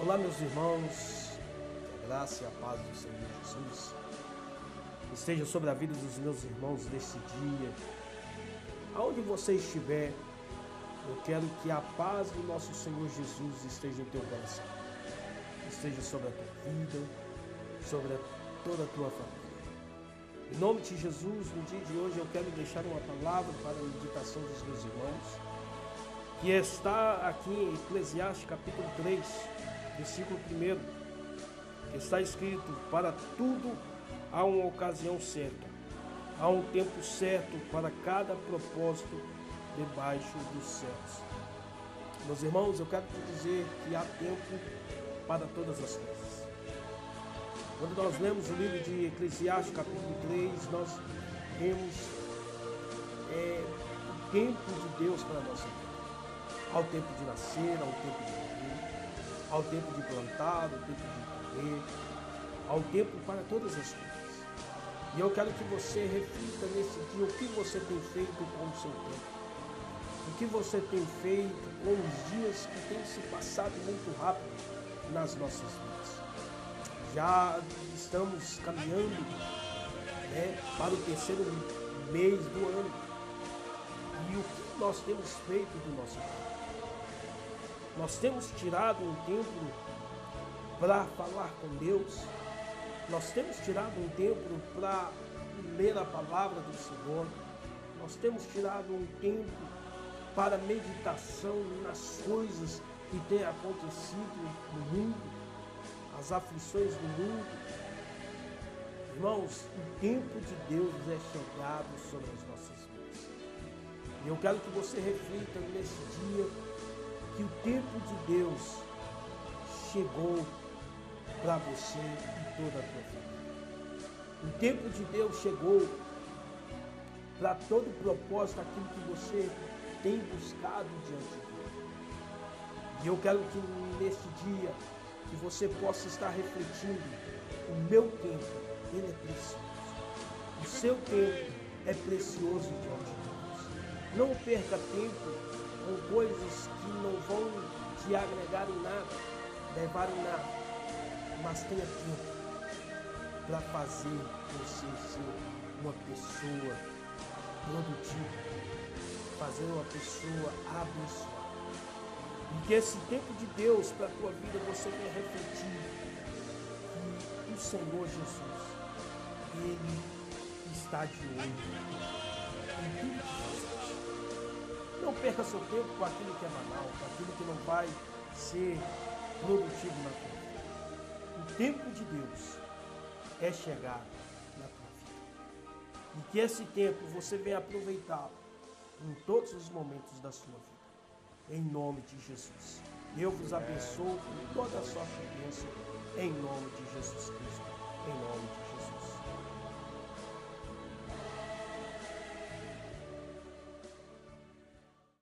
Olá, meus irmãos, que a graça e a paz do Senhor Jesus esteja sobre a vida dos meus irmãos nesse dia. Aonde você estiver, eu quero que a paz do nosso Senhor Jesus esteja em teu coração, esteja sobre a tua vida, sobre a, toda a tua família. Em nome de Jesus, no dia de hoje eu quero deixar uma palavra para a meditação dos meus irmãos, que está aqui em Eclesiastes capítulo 3, versículo 1, que está escrito: Para tudo há uma ocasião certa, há um tempo certo para cada propósito debaixo dos céus. Meus irmãos, eu quero te dizer que há tempo para todas as coisas. Quando nós lemos o livro de Eclesiastes, capítulo 3, nós vemos é, o tempo de Deus para a nossa vida. Há o tempo de nascer, há o tempo de morrer, há o tempo de plantar, há o tempo de colher, há o tempo para todas as coisas. E eu quero que você reflita nesse dia o que você tem feito com o seu tempo. O que você tem feito com os dias que têm se passado muito rápido nas nossas vidas. Já estamos caminhando né, para o terceiro mês do ano. E o que nós temos feito do nosso tempo? Nós temos tirado um tempo para falar com Deus. Nós temos tirado um tempo para ler a palavra do Senhor. Nós temos tirado um tempo para meditação nas coisas que têm acontecido no mundo as aflições do mundo. Irmãos, o tempo de Deus é chegado sobre as nossas vidas. E eu quero que você reflita nesse dia que o tempo de Deus chegou para você e toda a tua. O tempo de Deus chegou para todo o propósito, aquilo que você tem buscado diante de Deus. E eu quero que neste dia que você possa estar refletindo. O meu tempo, ele é precioso. O seu tempo é precioso diante de Deus. Não perca tempo com coisas que não vão te agregar em nada, levar em nada, mas tenha tempo para fazer você ser uma pessoa produtiva, fazer uma pessoa abençoada. E que esse tempo de Deus para a tua vida você venha refletir que o Senhor Jesus, Ele está de olho perca seu tempo com aquilo que é banal, com aquilo que não vai ser produtivo na tua vida. O tempo de Deus é chegar na tua vida. E que esse tempo você venha aproveitá-lo em todos os momentos da sua vida em nome de Jesus. Eu vos abençoo com toda a e bênção, em nome de Jesus Cristo, em nome de Jesus.